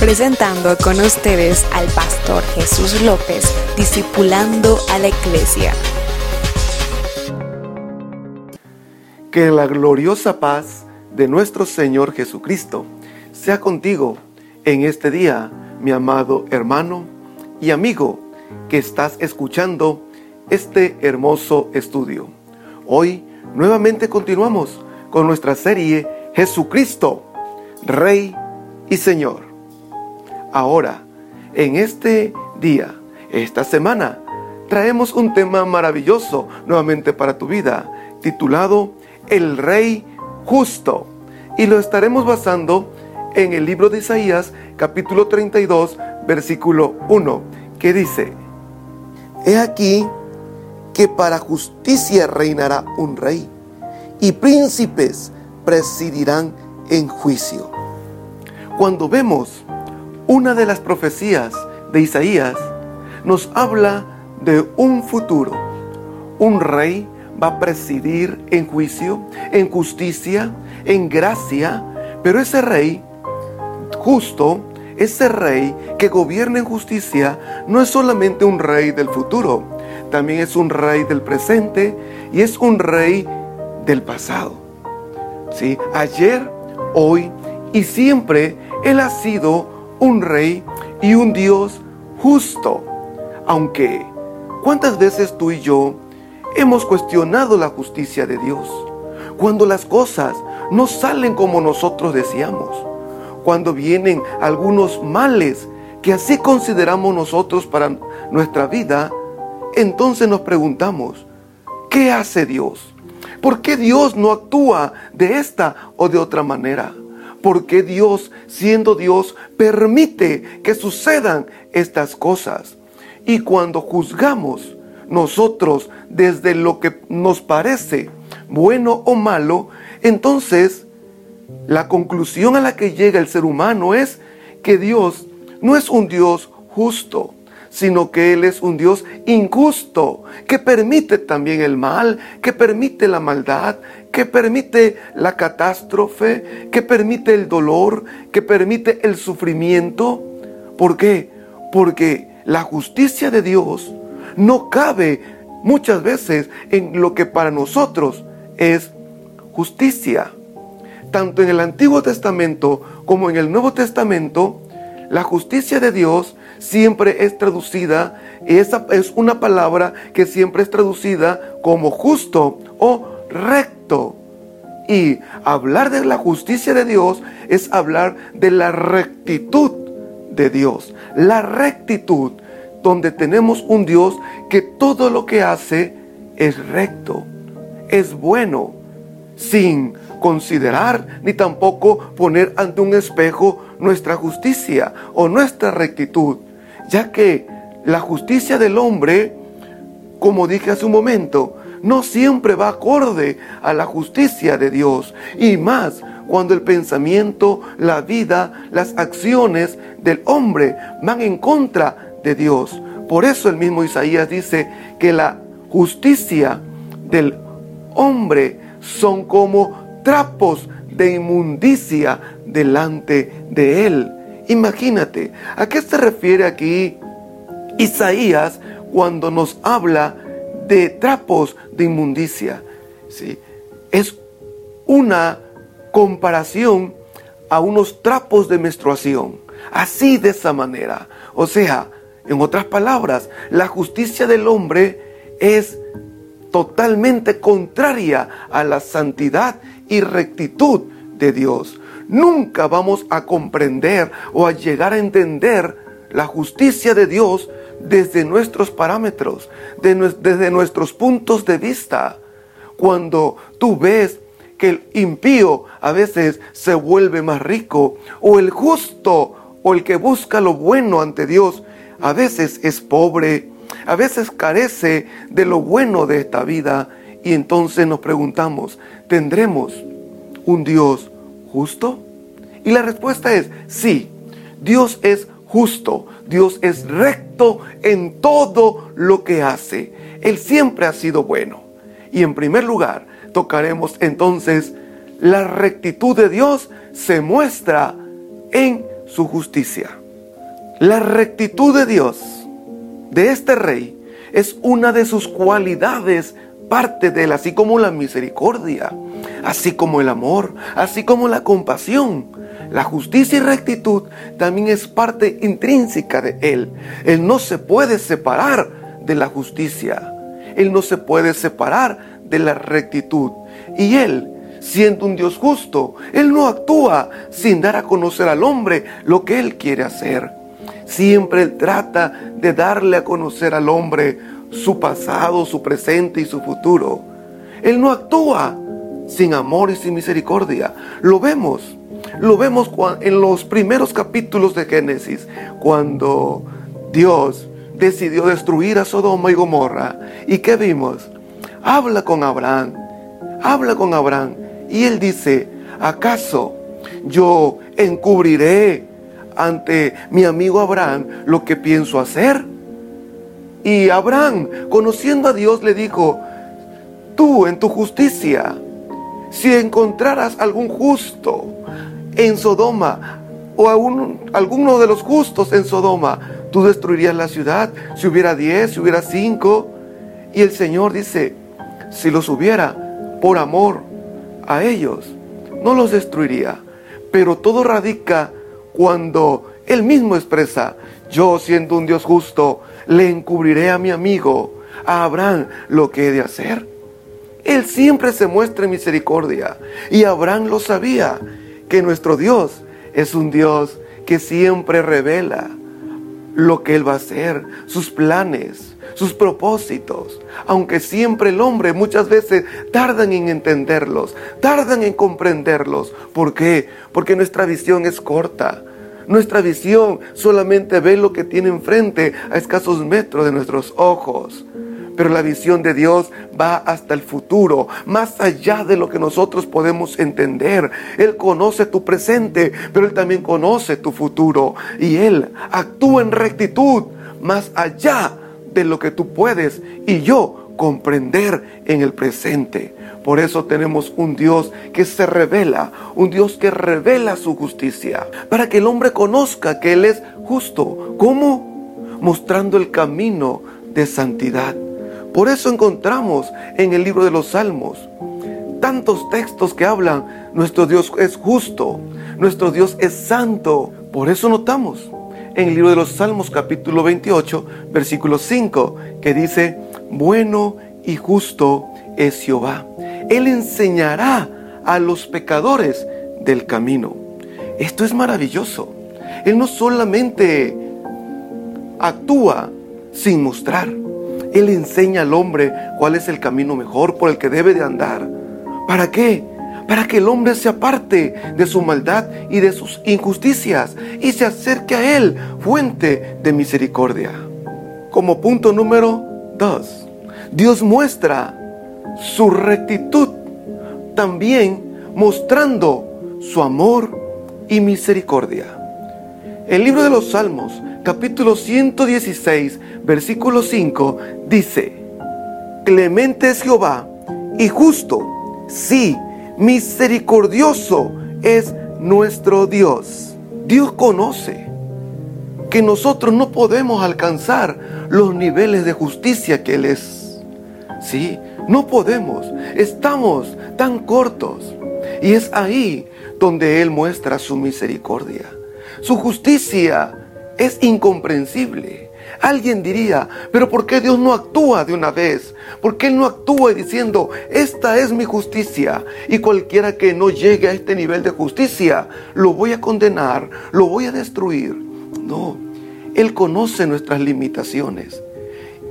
presentando con ustedes al pastor Jesús López, discipulando a la iglesia. Que la gloriosa paz de nuestro Señor Jesucristo sea contigo en este día, mi amado hermano y amigo que estás escuchando este hermoso estudio. Hoy nuevamente continuamos con nuestra serie Jesucristo, Rey y Señor. Ahora, en este día, esta semana, traemos un tema maravilloso nuevamente para tu vida, titulado El Rey Justo. Y lo estaremos basando en el libro de Isaías, capítulo 32, versículo 1, que dice, He aquí que para justicia reinará un rey, y príncipes presidirán en juicio. Cuando vemos una de las profecías de Isaías, nos habla de un futuro. Un rey va a presidir en juicio, en justicia, en gracia, pero ese rey justo, ese rey que gobierna en justicia, no es solamente un rey del futuro, también es un rey del presente y es un rey del pasado. ¿Sí? Ayer, hoy y siempre Él ha sido un rey y un Dios justo. Aunque, ¿cuántas veces tú y yo hemos cuestionado la justicia de Dios? Cuando las cosas no salen como nosotros deseamos. Cuando vienen algunos males que así consideramos nosotros para nuestra vida, entonces nos preguntamos, ¿qué hace Dios? ¿Por qué Dios no actúa de esta o de otra manera? ¿Por qué Dios, siendo Dios, permite que sucedan estas cosas? Y cuando juzgamos nosotros desde lo que nos parece bueno o malo, entonces la conclusión a la que llega el ser humano es que Dios no es un Dios justo, sino que Él es un Dios injusto, que permite también el mal, que permite la maldad, que permite la catástrofe, que permite el dolor, que permite el sufrimiento. ¿Por qué? Porque la justicia de Dios no cabe muchas veces en lo que para nosotros es justicia. Tanto en el Antiguo Testamento como en el Nuevo Testamento, la justicia de Dios siempre es traducida, esa es una palabra que siempre es traducida como justo o recto. Y hablar de la justicia de Dios es hablar de la rectitud de Dios. La rectitud, donde tenemos un Dios que todo lo que hace es recto, es bueno, sin considerar ni tampoco poner ante un espejo nuestra justicia o nuestra rectitud, ya que la justicia del hombre, como dije hace un momento, no siempre va acorde a la justicia de Dios, y más cuando el pensamiento, la vida, las acciones del hombre van en contra de Dios. Por eso el mismo Isaías dice que la justicia del hombre son como trapos de inmundicia delante de él. Imagínate, ¿a qué se refiere aquí Isaías cuando nos habla de trapos de inmundicia? ¿Sí? Es una comparación a unos trapos de menstruación. Así de esa manera. O sea, en otras palabras, la justicia del hombre es totalmente contraria a la santidad y rectitud de Dios. Nunca vamos a comprender o a llegar a entender la justicia de Dios desde nuestros parámetros, desde nuestros puntos de vista. Cuando tú ves que el impío a veces se vuelve más rico, o el justo, o el que busca lo bueno ante Dios, a veces es pobre, a veces carece de lo bueno de esta vida, y entonces nos preguntamos, ¿tendremos un Dios justo? Y la respuesta es sí, Dios es justo, Dios es recto en todo lo que hace. Él siempre ha sido bueno. Y en primer lugar, tocaremos entonces la rectitud de Dios se muestra en su justicia. La rectitud de Dios, de este rey, es una de sus cualidades, parte de él, así como la misericordia, así como el amor, así como la compasión. La justicia y rectitud también es parte intrínseca de él. Él no se puede separar de la justicia. Él no se puede separar de la rectitud. Y él, siendo un Dios justo, él no actúa sin dar a conocer al hombre lo que él quiere hacer. Siempre Él trata de darle a conocer al hombre su pasado, su presente y su futuro. Él no actúa sin amor y sin misericordia. Lo vemos. Lo vemos en los primeros capítulos de Génesis, cuando Dios decidió destruir a Sodoma y Gomorra. ¿Y qué vimos? Habla con Abraham. Habla con Abraham. Y él dice, ¿acaso yo encubriré ante mi amigo Abraham lo que pienso hacer. Y Abraham, conociendo a Dios, le dijo, tú en tu justicia, si encontraras algún justo en Sodoma o alguno de los justos en Sodoma, tú destruirías la ciudad si hubiera diez, si hubiera cinco. Y el Señor dice, si los hubiera por amor a ellos, no los destruiría. Pero todo radica cuando él mismo expresa, yo siendo un Dios justo, le encubriré a mi amigo, a Abraham, lo que he de hacer. Él siempre se muestra en misericordia y Abraham lo sabía, que nuestro Dios es un Dios que siempre revela lo que Él va a hacer, sus planes, sus propósitos, aunque siempre el hombre muchas veces tardan en entenderlos, tardan en comprenderlos. ¿Por qué? Porque nuestra visión es corta. Nuestra visión solamente ve lo que tiene enfrente a escasos metros de nuestros ojos. Pero la visión de Dios va hasta el futuro, más allá de lo que nosotros podemos entender. Él conoce tu presente, pero Él también conoce tu futuro. Y Él actúa en rectitud, más allá de lo que tú puedes y yo comprender en el presente. Por eso tenemos un Dios que se revela, un Dios que revela su justicia, para que el hombre conozca que Él es justo. ¿Cómo? Mostrando el camino de santidad. Por eso encontramos en el libro de los Salmos tantos textos que hablan, nuestro Dios es justo, nuestro Dios es santo. Por eso notamos en el libro de los Salmos capítulo 28, versículo 5, que dice, bueno y justo es Jehová. Él enseñará a los pecadores del camino. Esto es maravilloso. Él no solamente actúa sin mostrar. Él enseña al hombre cuál es el camino mejor por el que debe de andar. ¿Para qué? Para que el hombre se aparte de su maldad y de sus injusticias y se acerque a Él, fuente de misericordia. Como punto número dos, Dios muestra su rectitud, también mostrando su amor y misericordia. El libro de los Salmos, capítulo 116, versículo 5, dice, Clemente es Jehová y justo, sí, misericordioso es nuestro Dios. Dios conoce que nosotros no podemos alcanzar los niveles de justicia que Él es. Sí, no podemos, estamos tan cortos. Y es ahí donde Él muestra su misericordia. Su justicia es incomprensible. Alguien diría, pero ¿por qué Dios no actúa de una vez? ¿Por qué Él no actúa diciendo, esta es mi justicia? Y cualquiera que no llegue a este nivel de justicia, lo voy a condenar, lo voy a destruir. No, Él conoce nuestras limitaciones.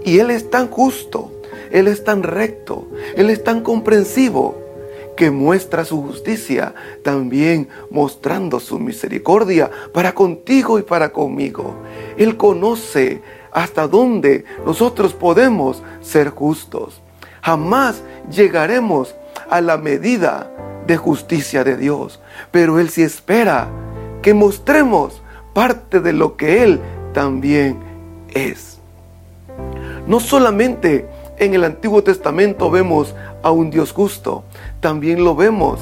Y Él es tan justo él es tan recto, Él es tan comprensivo que muestra su justicia, también mostrando su misericordia para contigo y para conmigo. Él conoce hasta dónde nosotros podemos ser justos. Jamás llegaremos a la medida de justicia de Dios, pero Él sí espera que mostremos parte de lo que Él también es. No solamente en el Antiguo Testamento vemos a un Dios justo, también lo vemos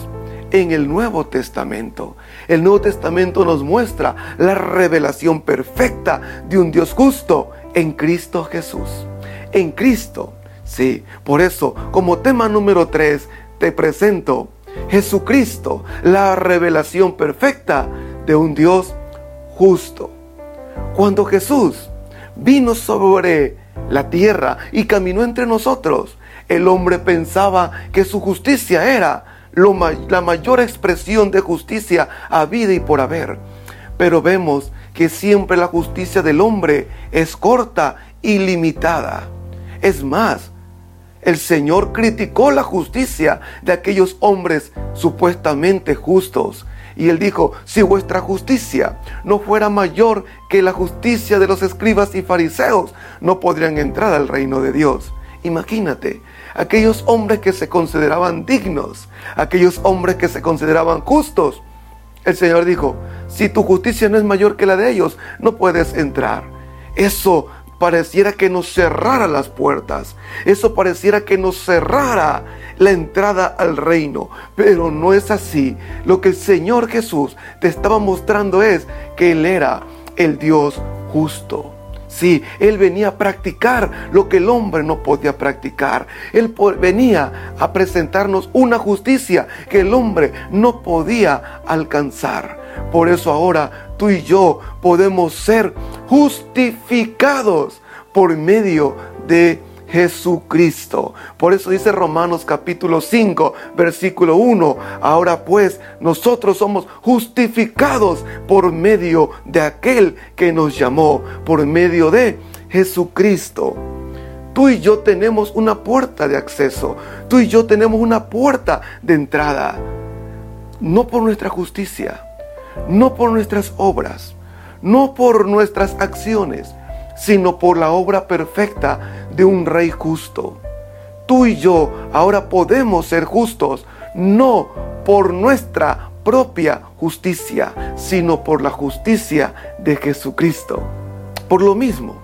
en el Nuevo Testamento. El Nuevo Testamento nos muestra la revelación perfecta de un Dios justo en Cristo Jesús. En Cristo, sí. Por eso, como tema número 3, te presento Jesucristo, la revelación perfecta de un Dios justo. Cuando Jesús vino sobre la tierra y caminó entre nosotros, el hombre pensaba que su justicia era la mayor expresión de justicia a vida y por haber. Pero vemos que siempre la justicia del hombre es corta y limitada. Es más, el Señor criticó la justicia de aquellos hombres supuestamente justos. Y él dijo, si vuestra justicia no fuera mayor que la justicia de los escribas y fariseos, no podrían entrar al reino de Dios. Imagínate, aquellos hombres que se consideraban dignos, aquellos hombres que se consideraban justos. El Señor dijo, si tu justicia no es mayor que la de ellos, no puedes entrar. Eso pareciera que nos cerrara las puertas. Eso pareciera que nos cerrara la entrada al reino. Pero no es así. Lo que el Señor Jesús te estaba mostrando es que Él era el Dios justo. Sí, Él venía a practicar lo que el hombre no podía practicar. Él venía a presentarnos una justicia que el hombre no podía alcanzar. Por eso ahora tú y yo podemos ser justificados por medio de Jesucristo. Por eso dice Romanos capítulo 5, versículo 1. Ahora pues nosotros somos justificados por medio de aquel que nos llamó, por medio de Jesucristo. Tú y yo tenemos una puerta de acceso. Tú y yo tenemos una puerta de entrada. No por nuestra justicia, no por nuestras obras, no por nuestras acciones, sino por la obra perfecta de un rey justo. Tú y yo ahora podemos ser justos, no por nuestra propia justicia, sino por la justicia de Jesucristo. Por lo mismo,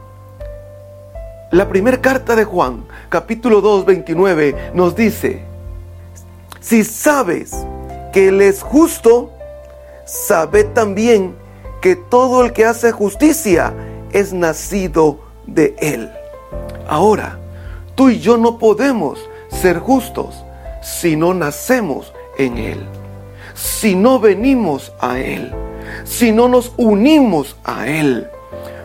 la primera carta de Juan, capítulo 2, 29, nos dice, si sabes que Él es justo, sabe también que todo el que hace justicia es nacido de Él. Ahora, tú y yo no podemos ser justos si no nacemos en Él, si no venimos a Él, si no nos unimos a Él.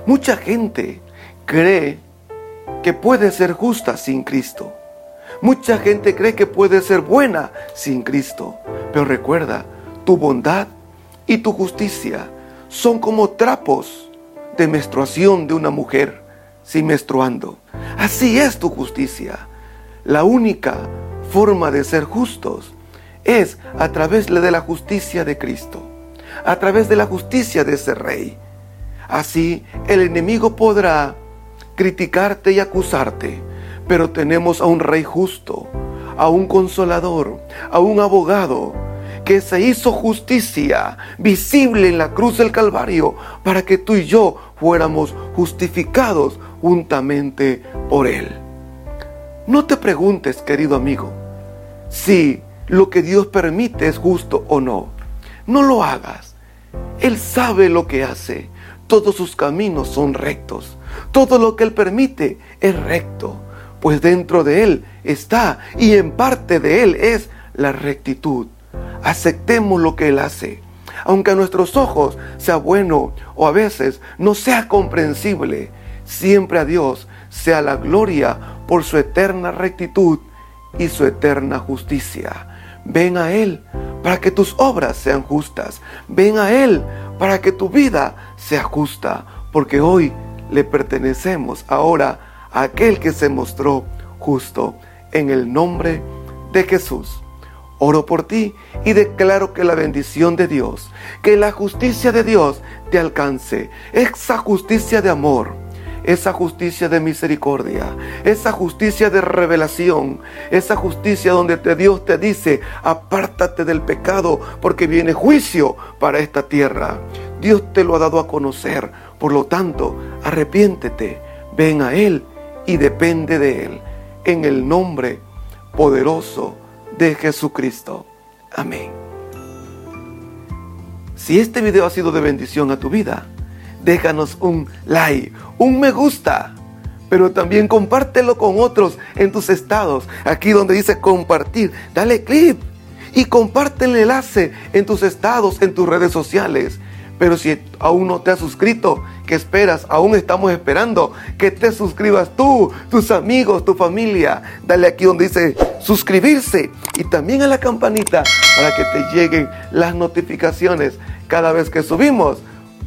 Mucha gente cree que puede ser justa sin Cristo. Mucha gente cree que puede ser buena sin Cristo. Pero recuerda, tu bondad y tu justicia son como trapos de menstruación de una mujer sin menstruando. Así es tu justicia. La única forma de ser justos es a través de la justicia de Cristo, a través de la justicia de ese rey. Así el enemigo podrá criticarte y acusarte, pero tenemos a un rey justo, a un consolador, a un abogado, que se hizo justicia visible en la cruz del Calvario para que tú y yo fuéramos justificados juntamente por Él. No te preguntes, querido amigo, si lo que Dios permite es justo o no. No lo hagas. Él sabe lo que hace. Todos sus caminos son rectos. Todo lo que Él permite es recto, pues dentro de Él está y en parte de Él es la rectitud. Aceptemos lo que Él hace. Aunque a nuestros ojos sea bueno o a veces no sea comprensible, siempre a Dios sea la gloria por su eterna rectitud y su eterna justicia. Ven a Él para que tus obras sean justas. Ven a Él para que tu vida sea justa, porque hoy le pertenecemos ahora a aquel que se mostró justo en el nombre de Jesús. Oro por ti y declaro que la bendición de Dios, que la justicia de Dios te alcance, esa justicia de amor, esa justicia de misericordia, esa justicia de revelación, esa justicia donde Dios te dice, apártate del pecado porque viene juicio para esta tierra. Dios te lo ha dado a conocer, por lo tanto, arrepiéntete, ven a Él y depende de Él, en el nombre poderoso de Jesucristo. Amén. Si este video ha sido de bendición a tu vida, déjanos un like, un me gusta, pero también compártelo con otros en tus estados. Aquí donde dice compartir, dale clip y comparte el enlace en tus estados, en tus redes sociales. Pero si aún no te has suscrito, ¿qué esperas? Aún estamos esperando que te suscribas tú, tus amigos, tu familia. Dale aquí donde dice suscribirse y también a la campanita para que te lleguen las notificaciones cada vez que subimos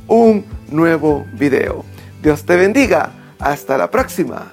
un nuevo video. Dios te bendiga. Hasta la próxima.